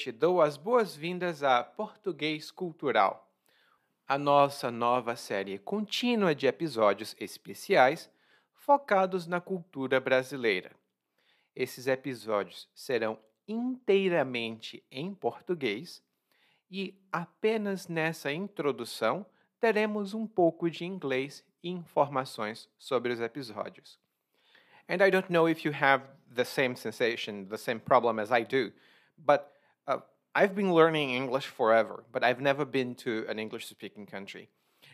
te dou as boas-vindas a Português Cultural, a nossa nova série contínua de episódios especiais focados na cultura brasileira. Esses episódios serão inteiramente em português e apenas nessa introdução teremos um pouco de inglês e informações sobre os episódios. And I don't know if you have the same sensation, the same problem as I do, but I've been learning English forever, but I've never been to an English speaking country.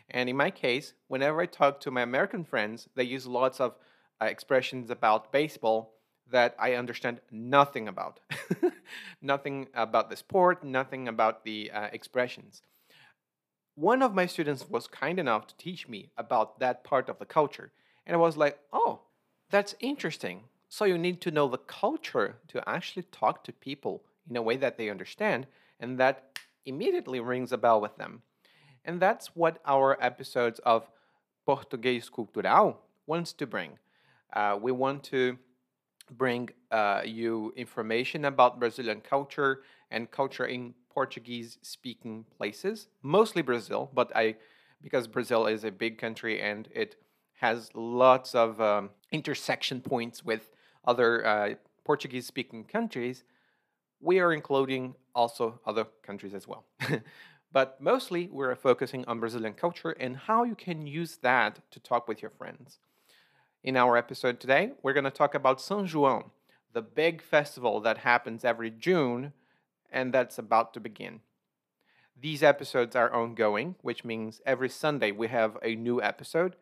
And in my case, whenever I talk to my American friends, they use lots of uh, expressions about baseball that I understand nothing about. nothing about the sport, nothing about the uh, expressions. One of my students was kind enough to teach me about that part of the culture. And I was like, oh, that's interesting. So you need to know the culture to actually talk to people in a way that they understand, and that immediately rings a bell with them. And that's what our episodes of Português Cultural wants to bring. Uh, we want to bring uh, you information about Brazilian culture and culture in Portuguese speaking places, mostly Brazil, but I because Brazil is a big country and it has lots of um, intersection points with other uh, Portuguese speaking countries, we are including also other countries as well. but mostly we're focusing on Brazilian culture and how you can use that to talk with your friends. In our episode today, we're going to talk about São João, the big festival that happens every June and that's about to begin. These episodes are ongoing, which means every Sunday we have a new episode.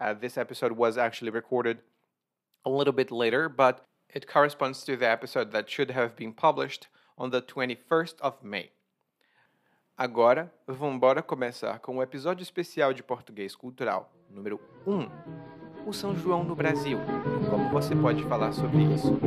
Uh, this episode was actually recorded a little bit later, but it corresponds to the episode that should have been published on the 21st of May. Agora, vamos começar com o episódio especial de Português Cultural, número 1 o São João no Brasil e como você pode falar sobre isso.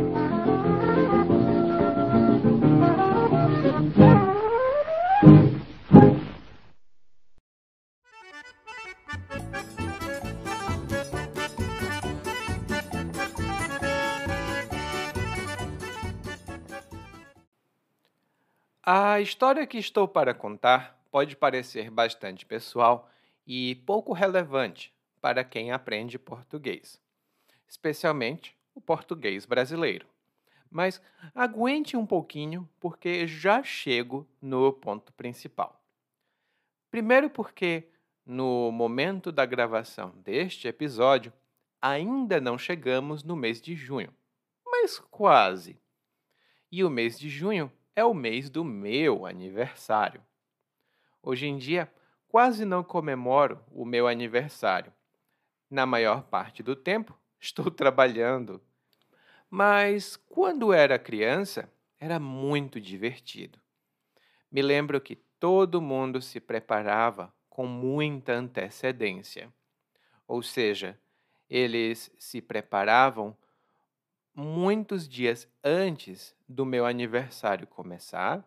A história que estou para contar pode parecer bastante pessoal e pouco relevante para quem aprende português, especialmente o português brasileiro. Mas aguente um pouquinho, porque já chego no ponto principal. Primeiro, porque no momento da gravação deste episódio, ainda não chegamos no mês de junho, mas quase. E o mês de junho é o mês do meu aniversário. Hoje em dia, quase não comemoro o meu aniversário, na maior parte do tempo, estou trabalhando. Mas quando era criança, era muito divertido. Me lembro que todo mundo se preparava com muita antecedência. Ou seja, eles se preparavam muitos dias antes do meu aniversário começar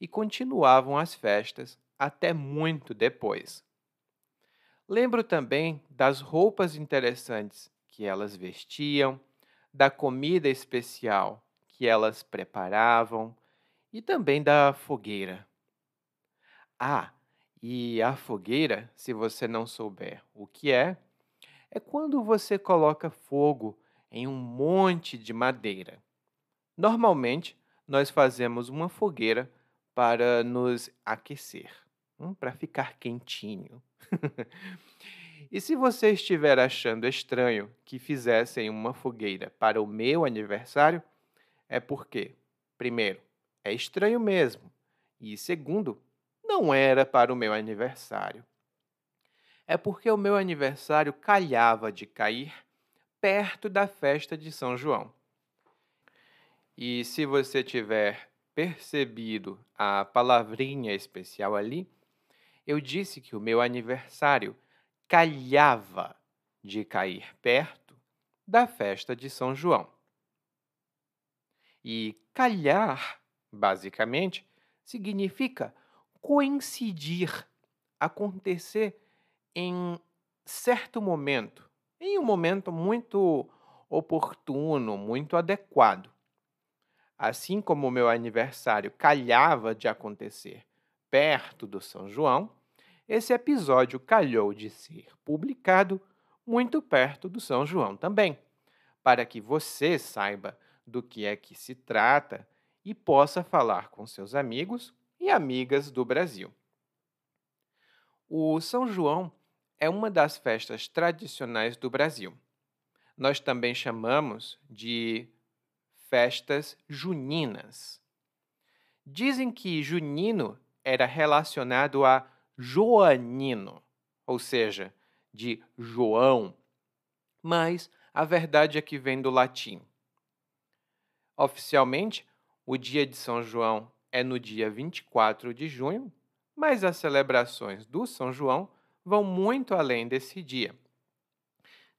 e continuavam as festas até muito depois. Lembro também das roupas interessantes que elas vestiam, da comida especial que elas preparavam e também da fogueira. Ah, e a fogueira, se você não souber o que é, é quando você coloca fogo em um monte de madeira. Normalmente, nós fazemos uma fogueira para nos aquecer, hum, para ficar quentinho. e se você estiver achando estranho que fizessem uma fogueira para o meu aniversário, é porque, primeiro, é estranho mesmo, e segundo, não era para o meu aniversário. É porque o meu aniversário calhava de cair perto da festa de São João. E se você tiver percebido a palavrinha especial ali, eu disse que o meu aniversário calhava de cair perto da festa de São João. E calhar, basicamente, significa coincidir, acontecer em certo momento, em um momento muito oportuno, muito adequado. assim como o meu aniversário calhava de acontecer perto do São João, esse episódio calhou de ser publicado muito perto do São João também, para que você saiba do que é que se trata e possa falar com seus amigos e amigas do Brasil. O São João é uma das festas tradicionais do Brasil. Nós também chamamos de festas juninas. Dizem que junino era relacionado a joanino, ou seja, de João, mas a verdade é que vem do latim. Oficialmente, o dia de São João é no dia 24 de junho, mas as celebrações do São João vão muito além desse dia.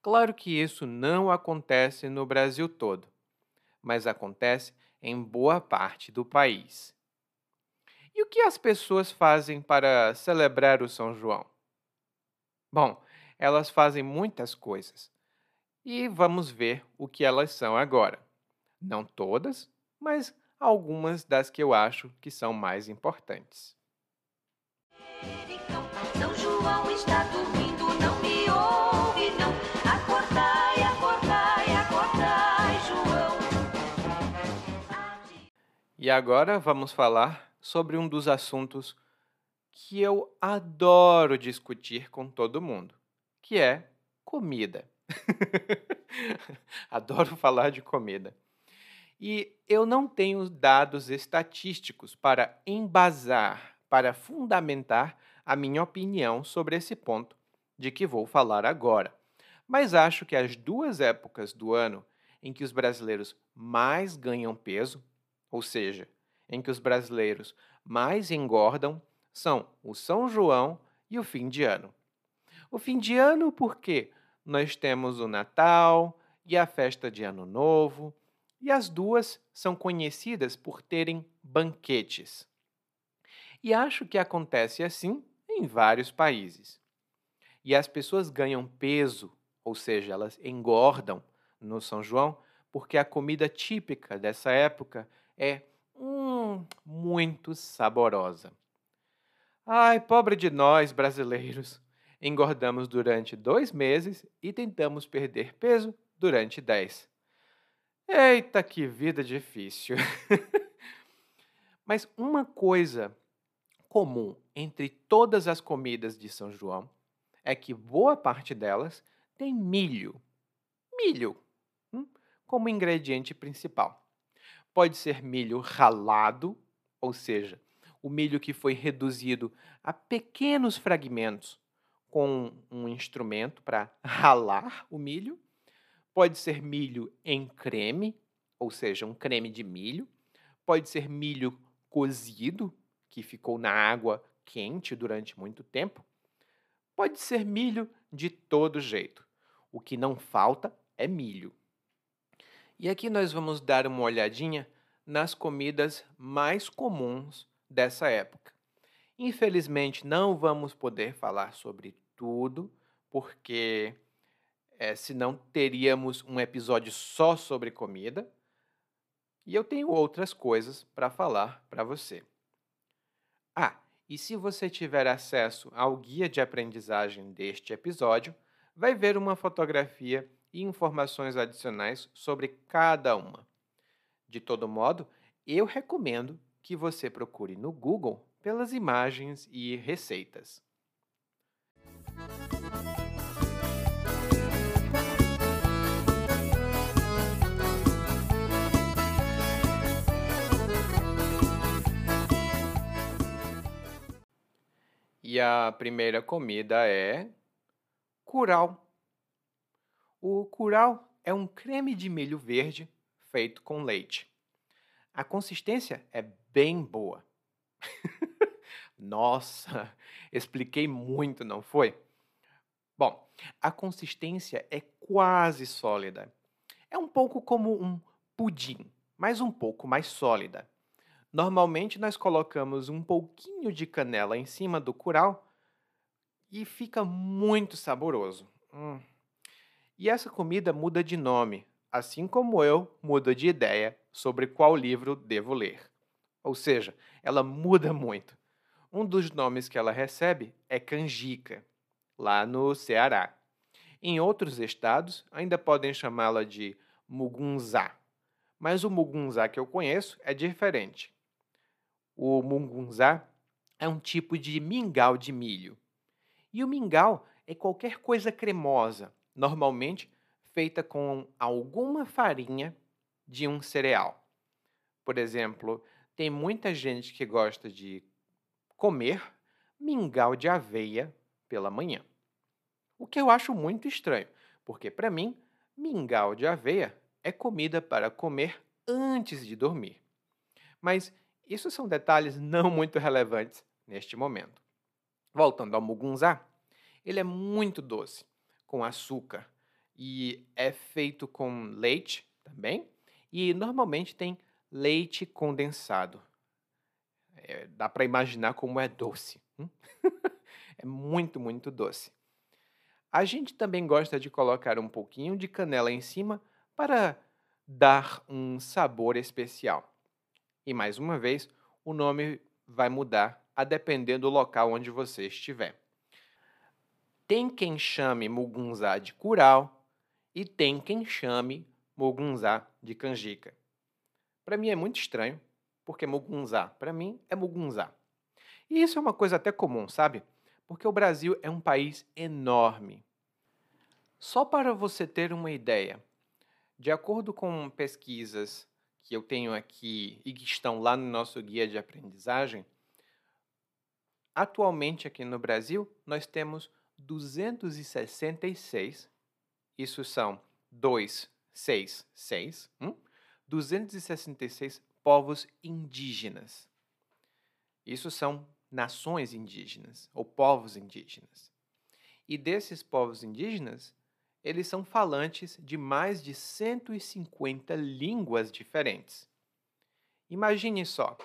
Claro que isso não acontece no Brasil todo, mas acontece em boa parte do país. E o que as pessoas fazem para celebrar o São João? Bom, elas fazem muitas coisas. E vamos ver o que elas são agora. Não todas, mas algumas das que eu acho que são mais importantes. São João está dormindo, não me ouve, não. Acordai, acordai, acordai, João. E agora vamos falar sobre um dos assuntos que eu adoro discutir com todo mundo, que é comida. adoro falar de comida. E eu não tenho dados estatísticos para embasar, para fundamentar a minha opinião sobre esse ponto de que vou falar agora. Mas acho que as duas épocas do ano em que os brasileiros mais ganham peso, ou seja, em que os brasileiros mais engordam são o São João e o fim de ano. O fim de ano porque nós temos o Natal e a festa de Ano Novo, e as duas são conhecidas por terem banquetes. E acho que acontece assim em vários países. E as pessoas ganham peso, ou seja, elas engordam no São João, porque a comida típica dessa época é hum, muito saborosa. Ai, pobre de nós, brasileiros! Engordamos durante dois meses e tentamos perder peso durante dez. Eita, que vida difícil! Mas uma coisa comum entre todas as comidas de São João é que boa parte delas tem milho. Milho hum, como ingrediente principal. Pode ser milho ralado, ou seja, o milho que foi reduzido a pequenos fragmentos com um instrumento para ralar o milho. Pode ser milho em creme, ou seja, um creme de milho. Pode ser milho cozido, que ficou na água quente durante muito tempo. Pode ser milho de todo jeito. O que não falta é milho. E aqui nós vamos dar uma olhadinha nas comidas mais comuns dessa época. Infelizmente, não vamos poder falar sobre tudo, porque é, senão teríamos um episódio só sobre comida. E eu tenho outras coisas para falar para você. Ah, e se você tiver acesso ao guia de aprendizagem deste episódio, vai ver uma fotografia e informações adicionais sobre cada uma. De todo modo, eu recomendo que você procure no Google pelas imagens e receitas. E a primeira comida é curau. O curau é um creme de milho verde feito com leite. A consistência é bem boa. Nossa, expliquei muito, não foi? Bom, a consistência é quase sólida. É um pouco como um pudim, mas um pouco mais sólida. Normalmente nós colocamos um pouquinho de canela em cima do curau e fica muito saboroso. Hum. E essa comida muda de nome, assim como eu mudo de ideia sobre qual livro devo ler. Ou seja, ela muda muito. Um dos nomes que ela recebe é canjica, lá no Ceará. Em outros estados, ainda podem chamá-la de mugunzá, mas o mugunzá que eu conheço é diferente. O mugunzá é um tipo de mingau de milho. E o mingau é qualquer coisa cremosa, normalmente feita com alguma farinha de um cereal. Por exemplo, tem muita gente que gosta de comer mingau de aveia pela manhã. O que eu acho muito estranho, porque para mim, mingau de aveia é comida para comer antes de dormir. Mas isso são detalhes não muito relevantes neste momento. Voltando ao mugunzá, ele é muito doce, com açúcar, e é feito com leite também, e normalmente tem leite condensado. É, dá para imaginar como é doce. Hum? é muito, muito doce. A gente também gosta de colocar um pouquinho de canela em cima para dar um sabor especial. E mais uma vez, o nome vai mudar a depender do local onde você estiver. Tem quem chame mugunzá de curau e tem quem chame mugunzá de canjica. Para mim é muito estranho, porque mugunzá, para mim, é mugunzá. E isso é uma coisa até comum, sabe? Porque o Brasil é um país enorme. Só para você ter uma ideia, de acordo com pesquisas que eu tenho aqui e que estão lá no nosso guia de aprendizagem, atualmente aqui no Brasil nós temos 266, isso são 2, 6, 6, 266 povos indígenas. Isso são nações indígenas ou povos indígenas. E desses povos indígenas, eles são falantes de mais de 150 línguas diferentes. Imagine só,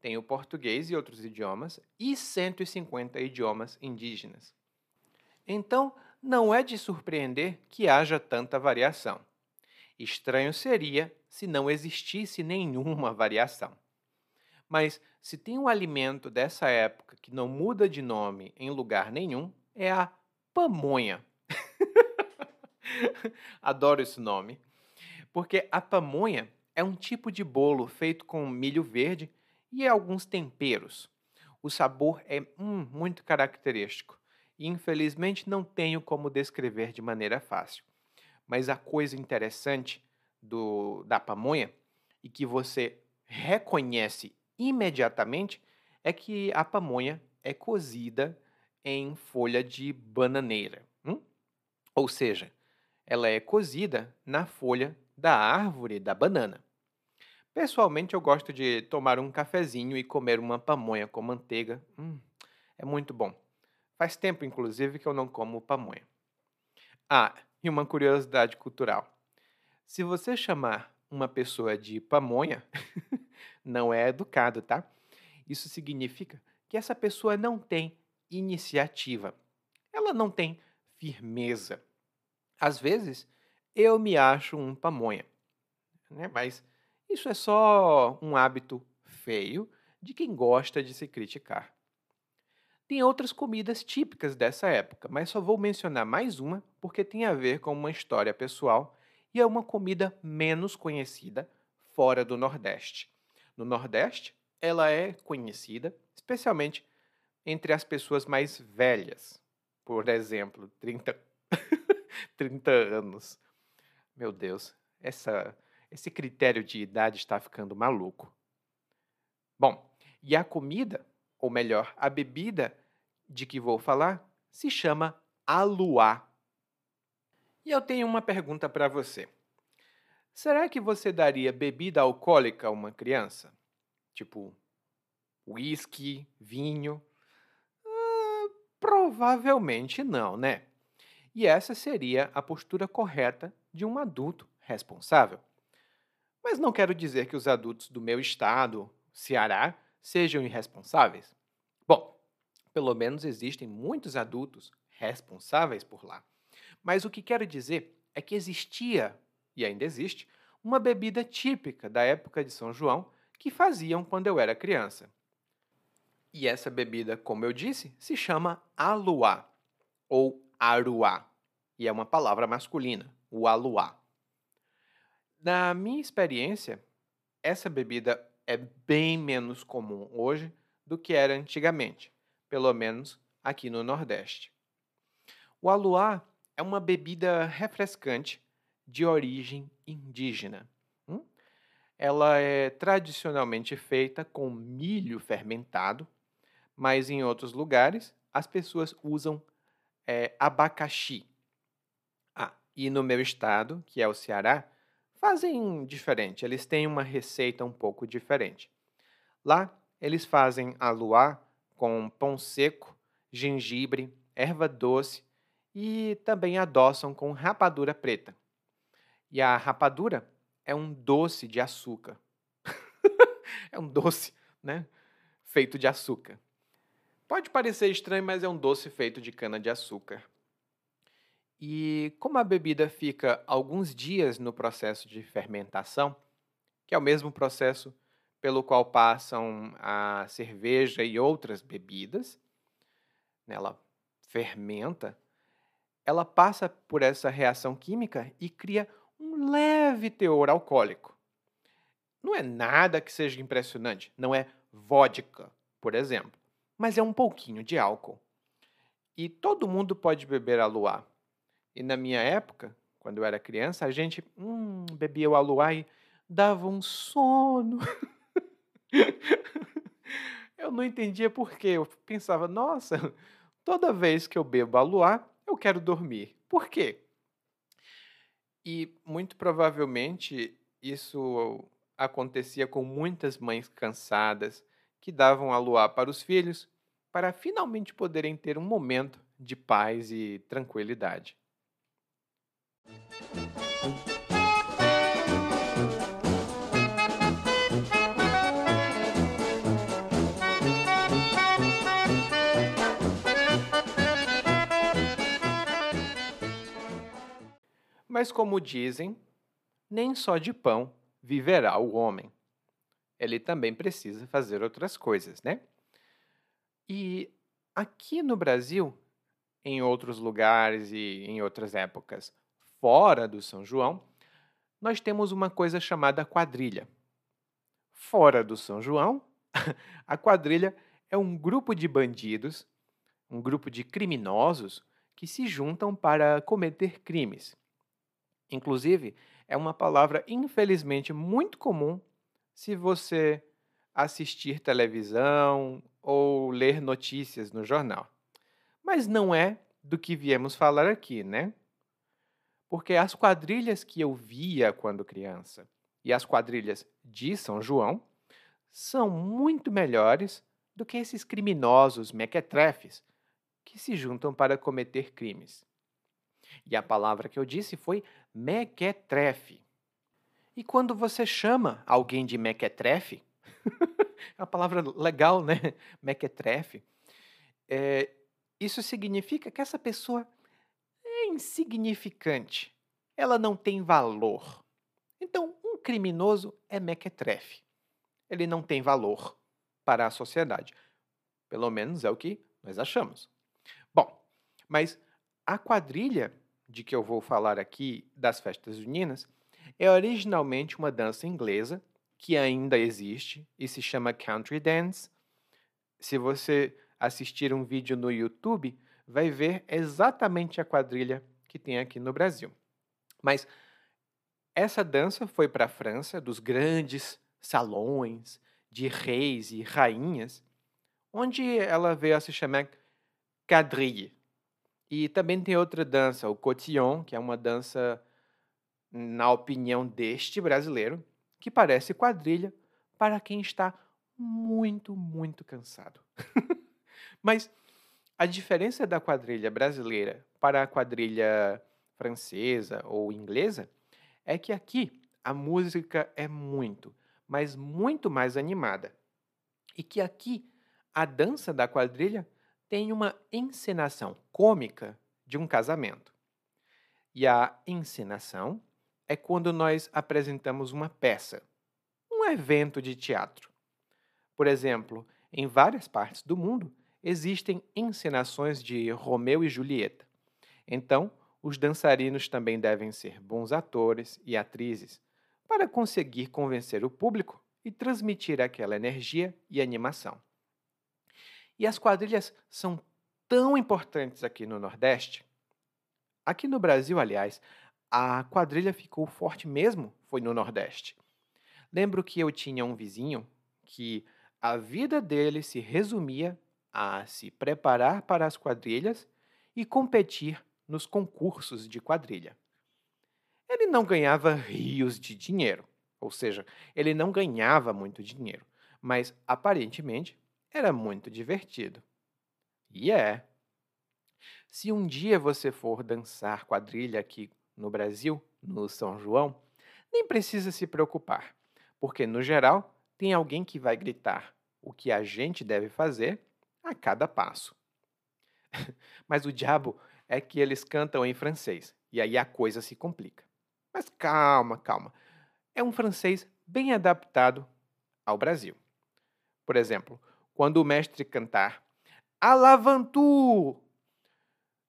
tem o português e outros idiomas e 150 idiomas indígenas. Então, não é de surpreender que haja tanta variação. Estranho seria se não existisse nenhuma variação. Mas se tem um alimento dessa época que não muda de nome em lugar nenhum, é a pamonha. Adoro esse nome. Porque a pamonha é um tipo de bolo feito com milho verde e alguns temperos. O sabor é hum, muito característico e infelizmente não tenho como descrever de maneira fácil. Mas a coisa interessante do, da pamonha e que você reconhece imediatamente é que a pamonha é cozida em folha de bananeira. Hum? Ou seja, ela é cozida na folha da árvore da banana. Pessoalmente, eu gosto de tomar um cafezinho e comer uma pamonha com manteiga. Hum, é muito bom. Faz tempo, inclusive, que eu não como pamonha. Ah, e uma curiosidade cultural. Se você chamar uma pessoa de pamonha, não é educado, tá? Isso significa que essa pessoa não tem iniciativa. Ela não tem firmeza. Às vezes, eu me acho um pamonha, né? mas isso é só um hábito feio de quem gosta de se criticar. Tem outras comidas típicas dessa época, mas só vou mencionar mais uma porque tem a ver com uma história pessoal e é uma comida menos conhecida fora do Nordeste. No Nordeste, ela é conhecida especialmente entre as pessoas mais velhas. Por exemplo, 30, 30 anos. Meu Deus, essa, esse critério de idade está ficando maluco. Bom, e a comida ou melhor, a bebida de que vou falar, se chama aluá. E eu tenho uma pergunta para você. Será que você daria bebida alcoólica a uma criança? Tipo, whisky, vinho? Ah, provavelmente não, né? E essa seria a postura correta de um adulto responsável. Mas não quero dizer que os adultos do meu estado, Ceará, sejam irresponsáveis. Bom, pelo menos existem muitos adultos responsáveis por lá. Mas o que quero dizer é que existia, e ainda existe, uma bebida típica da época de São João que faziam quando eu era criança. E essa bebida, como eu disse, se chama aluá ou aruá, e é uma palavra masculina, o aluá. Na minha experiência, essa bebida é bem menos comum hoje do que era antigamente, pelo menos aqui no Nordeste. O aluá é uma bebida refrescante de origem indígena. Hum? Ela é tradicionalmente feita com milho fermentado, mas em outros lugares as pessoas usam é, abacaxi. Ah, e no meu estado, que é o Ceará, fazem diferente. Eles têm uma receita um pouco diferente. Lá, eles fazem aluá com pão seco, gengibre, erva doce e também adoçam com rapadura preta. E a rapadura é um doce de açúcar. é um doce, né? Feito de açúcar. Pode parecer estranho, mas é um doce feito de cana de açúcar. E como a bebida fica alguns dias no processo de fermentação, que é o mesmo processo pelo qual passam a cerveja e outras bebidas, né, ela fermenta, ela passa por essa reação química e cria um leve teor alcoólico. Não é nada que seja impressionante, não é vodka, por exemplo, mas é um pouquinho de álcool. E todo mundo pode beber aluá. E na minha época, quando eu era criança, a gente hum, bebia o aluá e dava um sono. eu não entendia por quê. Eu pensava, nossa, toda vez que eu bebo aluá, eu quero dormir. Por quê? E muito provavelmente isso acontecia com muitas mães cansadas que davam aluá para os filhos para finalmente poderem ter um momento de paz e tranquilidade. Mas, como dizem, nem só de pão viverá o homem. Ele também precisa fazer outras coisas, né? E aqui no Brasil, em outros lugares e em outras épocas fora do São João, nós temos uma coisa chamada quadrilha. Fora do São João, a quadrilha é um grupo de bandidos, um grupo de criminosos que se juntam para cometer crimes. Inclusive, é uma palavra infelizmente muito comum se você assistir televisão ou ler notícias no jornal. Mas não é do que viemos falar aqui, né? Porque as quadrilhas que eu via quando criança e as quadrilhas de São João são muito melhores do que esses criminosos mequetrefes que se juntam para cometer crimes. E a palavra que eu disse foi mequetrefe. E quando você chama alguém de mequetrefe, é uma palavra legal, né? Mequetrefe. É, isso significa que essa pessoa é insignificante. Ela não tem valor. Então, um criminoso é mequetrefe. Ele não tem valor para a sociedade. Pelo menos é o que nós achamos. Bom, mas a quadrilha de que eu vou falar aqui, das festas juninas, é originalmente uma dança inglesa que ainda existe e se chama country dance. Se você assistir um vídeo no YouTube, vai ver exatamente a quadrilha que tem aqui no Brasil. Mas essa dança foi para a França, dos grandes salões de reis e rainhas, onde ela veio a se chamar quadrille. E também tem outra dança, o cotillon, que é uma dança, na opinião deste brasileiro, que parece quadrilha para quem está muito, muito cansado. Mas a diferença da quadrilha brasileira para a quadrilha francesa ou inglesa é que aqui a música é muito, mas muito mais animada. E que aqui a dança da quadrilha tem uma encenação cômica de um casamento. E a encenação é quando nós apresentamos uma peça, um evento de teatro. Por exemplo, em várias partes do mundo existem encenações de Romeu e Julieta. Então, os dançarinos também devem ser bons atores e atrizes para conseguir convencer o público e transmitir aquela energia e animação. E as quadrilhas são tão importantes aqui no Nordeste. Aqui no Brasil, aliás, a quadrilha ficou forte mesmo foi no Nordeste. Lembro que eu tinha um vizinho que a vida dele se resumia a se preparar para as quadrilhas e competir nos concursos de quadrilha. Ele não ganhava rios de dinheiro, ou seja, ele não ganhava muito dinheiro, mas aparentemente era muito divertido. E é. Se um dia você for dançar quadrilha aqui no Brasil, no São João, nem precisa se preocupar, porque no geral tem alguém que vai gritar o que a gente deve fazer a cada passo. Mas o diabo é que eles cantam em francês, e aí a coisa se complica. Mas calma, calma. É um francês bem adaptado ao Brasil. Por exemplo, quando o mestre cantar À l'aventure,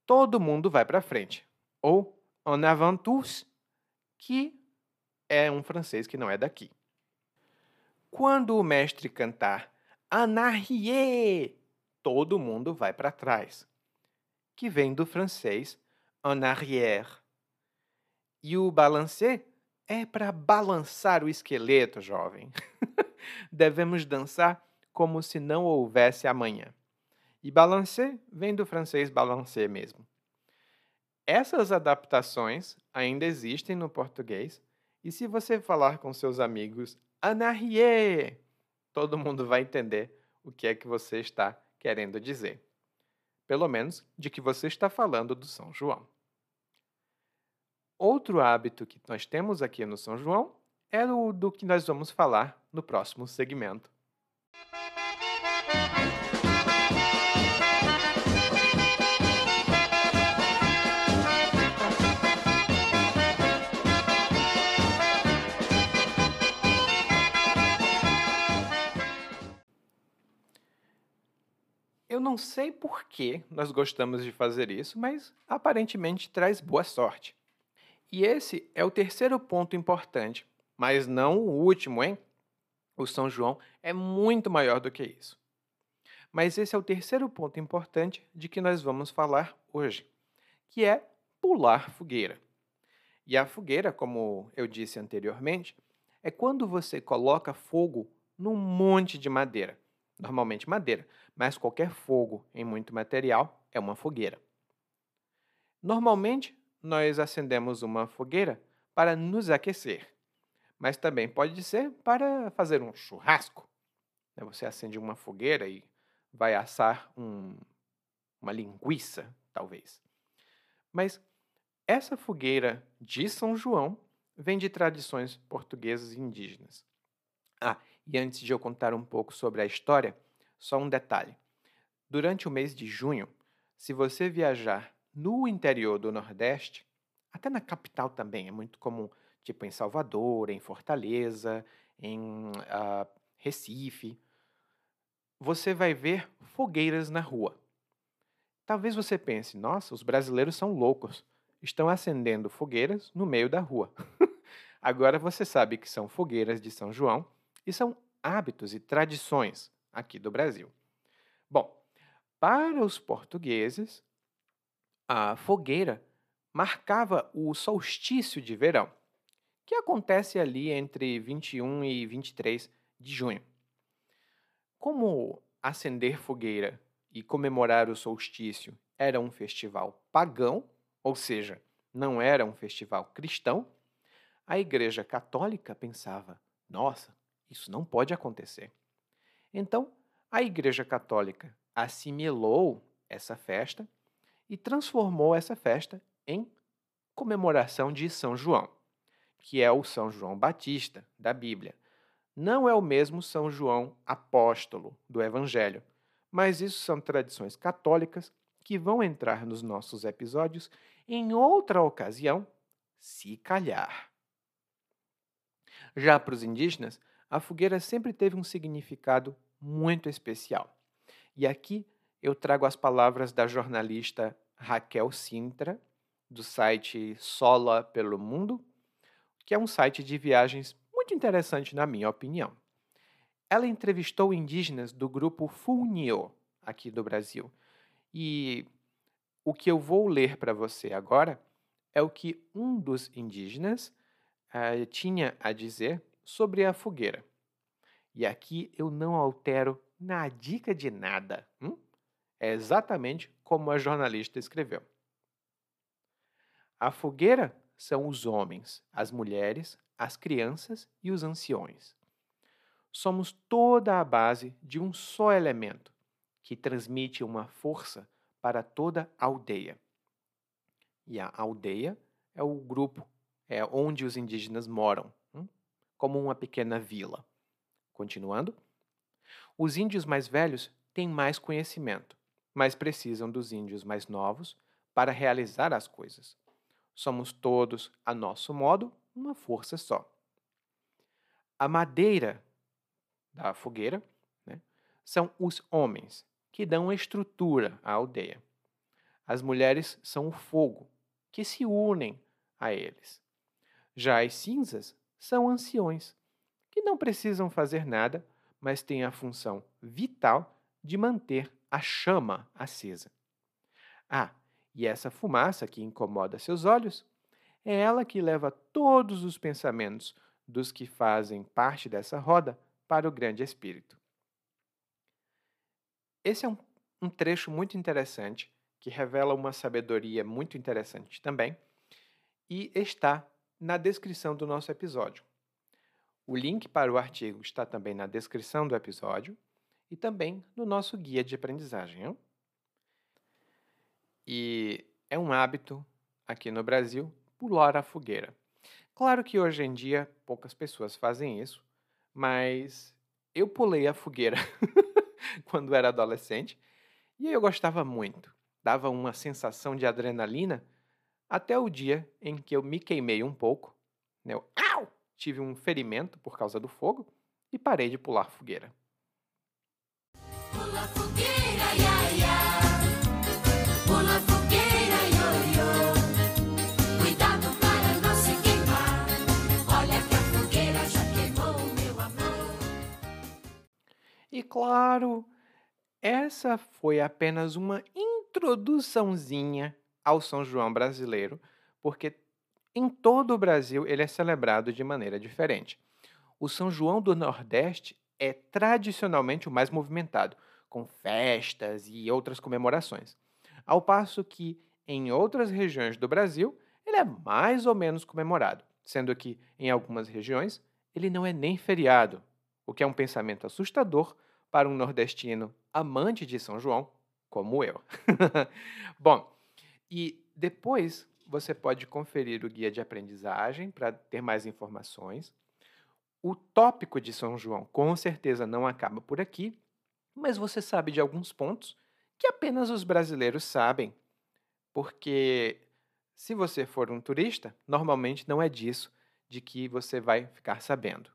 todo mundo vai para frente. Ou en avant tous, que é um francês que não é daqui. Quando o mestre cantar En arrière, todo mundo vai para trás, que vem do francês en arrière. E o balancer é para balançar o esqueleto, jovem. Devemos dançar como se não houvesse amanhã. E balancer vem do francês balancer mesmo. Essas adaptações ainda existem no português, e se você falar com seus amigos anarrier, todo mundo vai entender o que é que você está querendo dizer. Pelo menos de que você está falando do São João. Outro hábito que nós temos aqui no São João é o do que nós vamos falar no próximo segmento. Eu não sei por que nós gostamos de fazer isso, mas aparentemente traz boa sorte. E esse é o terceiro ponto importante, mas não o último, hein? O São João é muito maior do que isso. Mas esse é o terceiro ponto importante de que nós vamos falar hoje, que é pular fogueira. E a fogueira, como eu disse anteriormente, é quando você coloca fogo num monte de madeira normalmente madeira, mas qualquer fogo em muito material é uma fogueira. Normalmente, nós acendemos uma fogueira para nos aquecer, mas também pode ser para fazer um churrasco. Né? Você acende uma fogueira e vai assar um, uma linguiça, talvez. Mas essa fogueira de São João vem de tradições portuguesas e indígenas. E antes de eu contar um pouco sobre a história, só um detalhe. Durante o mês de junho, se você viajar no interior do Nordeste, até na capital também, é muito comum, tipo em Salvador, em Fortaleza, em uh, Recife, você vai ver fogueiras na rua. Talvez você pense, nossa, os brasileiros são loucos, estão acendendo fogueiras no meio da rua. Agora você sabe que são fogueiras de São João e são hábitos e tradições aqui do Brasil. Bom, para os portugueses, a fogueira marcava o solstício de verão, que acontece ali entre 21 e 23 de junho. Como acender fogueira e comemorar o solstício era um festival pagão, ou seja, não era um festival cristão, a Igreja Católica pensava: nossa, isso não pode acontecer. Então, a Igreja Católica assimilou essa festa e transformou essa festa em comemoração de São João, que é o São João Batista da Bíblia. Não é o mesmo São João apóstolo do Evangelho, mas isso são tradições católicas que vão entrar nos nossos episódios em outra ocasião, se calhar. Já para os indígenas, a fogueira sempre teve um significado muito especial. E aqui eu trago as palavras da jornalista Raquel Sintra, do site Sola pelo Mundo, que é um site de viagens muito interessante, na minha opinião. Ela entrevistou indígenas do grupo Funio, aqui do Brasil. E o que eu vou ler para você agora é o que um dos indígenas uh, tinha a dizer sobre a fogueira. E aqui eu não altero na dica de nada. Hum? É exatamente como a jornalista escreveu. A fogueira são os homens, as mulheres, as crianças e os anciões. Somos toda a base de um só elemento que transmite uma força para toda a aldeia. E a aldeia é o grupo é onde os indígenas moram? Como uma pequena vila. Continuando, os índios mais velhos têm mais conhecimento, mas precisam dos índios mais novos para realizar as coisas. Somos todos, a nosso modo, uma força só. A madeira da fogueira né, são os homens que dão estrutura à aldeia. As mulheres são o fogo, que se unem a eles. Já as cinzas são anciões, que não precisam fazer nada, mas têm a função vital de manter a chama acesa. Ah, e essa fumaça que incomoda seus olhos é ela que leva todos os pensamentos dos que fazem parte dessa roda para o grande espírito. Esse é um, um trecho muito interessante que revela uma sabedoria muito interessante também e está na descrição do nosso episódio. O link para o artigo está também na descrição do episódio e também no nosso guia de aprendizagem. Hein? E é um hábito aqui no Brasil pular a fogueira. Claro que hoje em dia poucas pessoas fazem isso, mas eu pulei a fogueira quando era adolescente e eu gostava muito. Dava uma sensação de adrenalina até o dia em que eu me queimei um pouco. Né? Eu, au! Tive um ferimento por causa do fogo e parei de pular fogueira. Pula fogueira, ia, ia. Pula fogueira, io, io. Cuidado para não se queimar. Olha que a fogueira já queimou, meu amor. E claro, essa foi apenas uma introduçãozinha ao São João brasileiro, porque em todo o Brasil ele é celebrado de maneira diferente. O São João do Nordeste é tradicionalmente o mais movimentado, com festas e outras comemorações. Ao passo que em outras regiões do Brasil ele é mais ou menos comemorado, sendo que em algumas regiões ele não é nem feriado, o que é um pensamento assustador para um nordestino amante de São João, como eu. Bom, e depois você pode conferir o guia de aprendizagem para ter mais informações. O tópico de São João com certeza não acaba por aqui, mas você sabe de alguns pontos que apenas os brasileiros sabem, porque se você for um turista, normalmente não é disso de que você vai ficar sabendo.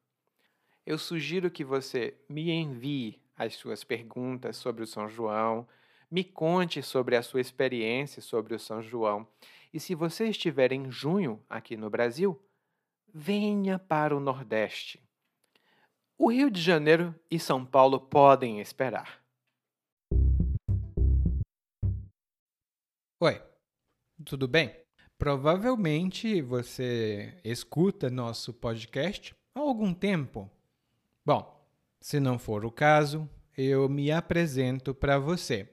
Eu sugiro que você me envie as suas perguntas sobre o São João, me conte sobre a sua experiência sobre o São João. E se você estiver em junho aqui no Brasil, venha para o Nordeste. O Rio de Janeiro e São Paulo podem esperar. Oi, tudo bem? Provavelmente você escuta nosso podcast há algum tempo. Bom, se não for o caso, eu me apresento para você.